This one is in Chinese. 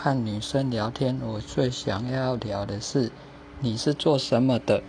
和女生聊天我最想要聊的是你是做什么的？